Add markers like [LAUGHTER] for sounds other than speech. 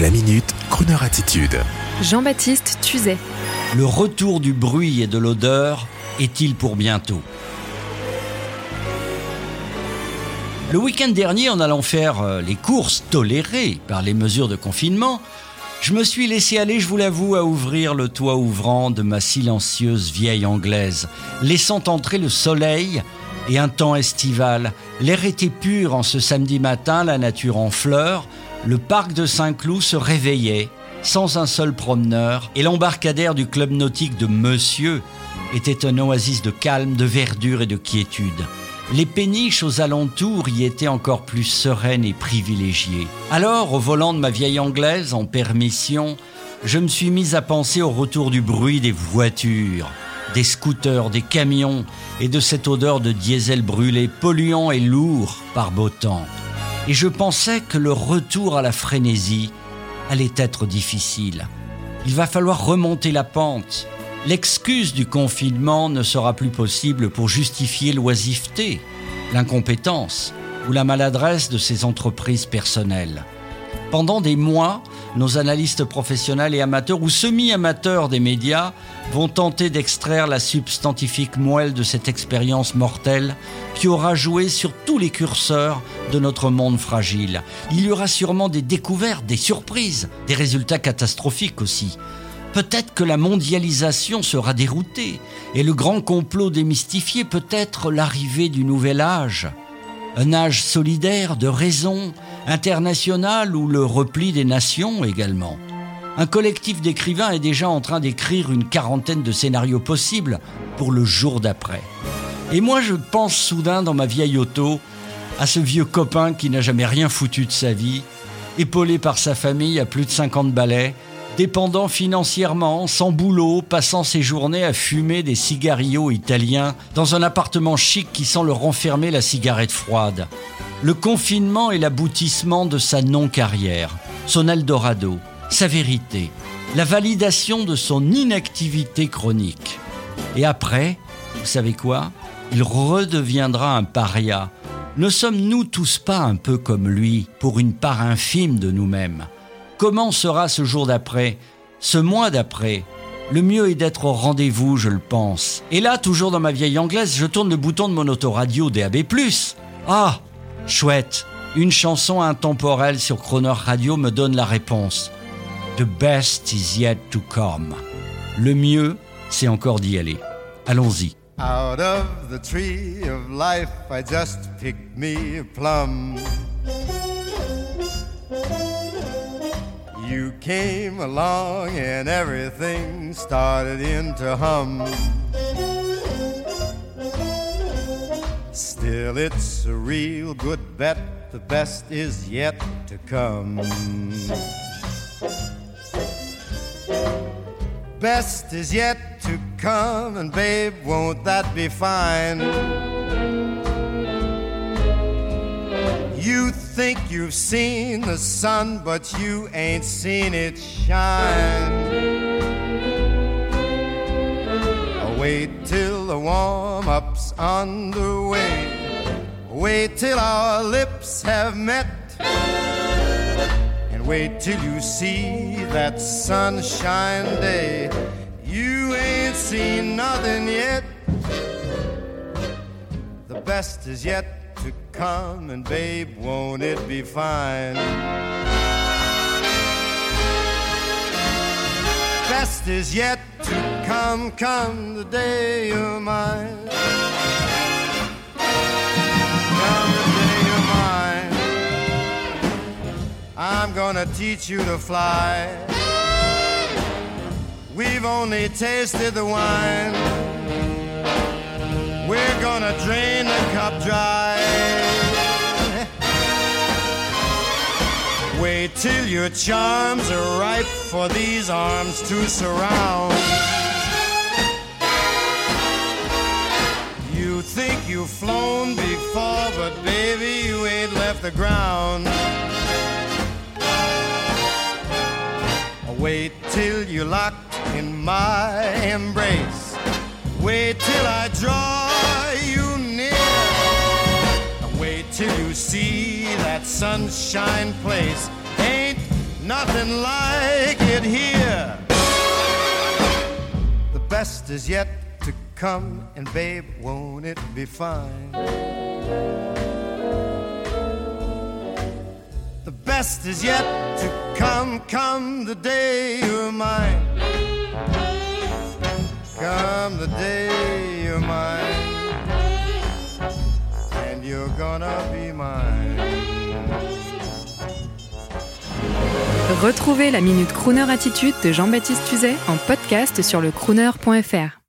La minute, Kroneur attitude. Jean-Baptiste Tuzet. Le retour du bruit et de l'odeur est-il pour bientôt? Le week-end dernier, en allant faire euh, les courses tolérées par les mesures de confinement, je me suis laissé aller, je vous l'avoue, à ouvrir le toit ouvrant de ma silencieuse vieille anglaise, laissant entrer le soleil et un temps estival. L'air était pur en ce samedi matin, la nature en fleurs, le parc de Saint-Cloud se réveillait sans un seul promeneur et l'embarcadère du club nautique de Monsieur était un oasis de calme, de verdure et de quiétude. Les péniches aux alentours y étaient encore plus sereines et privilégiées. Alors, au volant de ma vieille anglaise, en permission, je me suis mis à penser au retour du bruit des voitures, des scooters, des camions et de cette odeur de diesel brûlé, polluant et lourd par beau temps et je pensais que le retour à la frénésie allait être difficile. Il va falloir remonter la pente. L'excuse du confinement ne sera plus possible pour justifier l'oisiveté, l'incompétence ou la maladresse de ces entreprises personnelles. Pendant des mois, nos analystes professionnels et amateurs ou semi-amateurs des médias vont tenter d'extraire la substantifique moelle de cette expérience mortelle qui aura joué sur tous les curseurs de notre monde fragile. Il y aura sûrement des découvertes, des surprises, des résultats catastrophiques aussi. Peut-être que la mondialisation sera déroutée et le grand complot démystifié peut être l'arrivée du nouvel âge un âge solidaire de raison, international ou le repli des nations également. Un collectif d'écrivains est déjà en train d'écrire une quarantaine de scénarios possibles pour le jour d'après. Et moi je pense soudain dans ma vieille auto à ce vieux copain qui n'a jamais rien foutu de sa vie, épaulé par sa famille à plus de 50 balais, dépendant financièrement, sans boulot, passant ses journées à fumer des cigarillos italiens dans un appartement chic qui sent le renfermer la cigarette froide. Le confinement est l'aboutissement de sa non-carrière, son Eldorado, sa vérité, la validation de son inactivité chronique. Et après, vous savez quoi? Il redeviendra un paria. Ne sommes-nous tous pas un peu comme lui, pour une part infime de nous-mêmes? Comment sera ce jour d'après, ce mois d'après? Le mieux est d'être au rendez-vous, je le pense. Et là, toujours dans ma vieille anglaise, je tourne le bouton de mon autoradio DAB+. Ah, chouette, une chanson intemporelle sur Croner Radio me donne la réponse. The best is yet to come. Le mieux, c'est encore d'y aller. Allons-y. Out of the tree of life, I just picked me a plum. You came along and everything started in to hum. Still, it's a real good bet, the best is yet to come. Best is yet to come, and babe, won't that be fine? You think you've seen the sun, but you ain't seen it shine. Wait till the warm up's underway. Wait till our lips have met. And wait till you see that sunshine day. You ain't seen nothing yet. The best is yet to come, and babe, won't it be fine? Best is yet to come, come the day you're mine. Come the you're mine. I'm gonna teach you to fly. We've only tasted the wine. We're gonna drain the cup dry. [LAUGHS] Wait till your charms are ripe for these arms to surround. You think you've flown the ground. Oh, wait till you're locked in my embrace. Wait till I draw you near. Wait till you see that sunshine place. Ain't nothing like it here. The best is yet to come, and babe, won't it be fine? Retrouvez la Minute Crooner Attitude de Jean-Baptiste Tuzet en podcast sur le crooner.fr.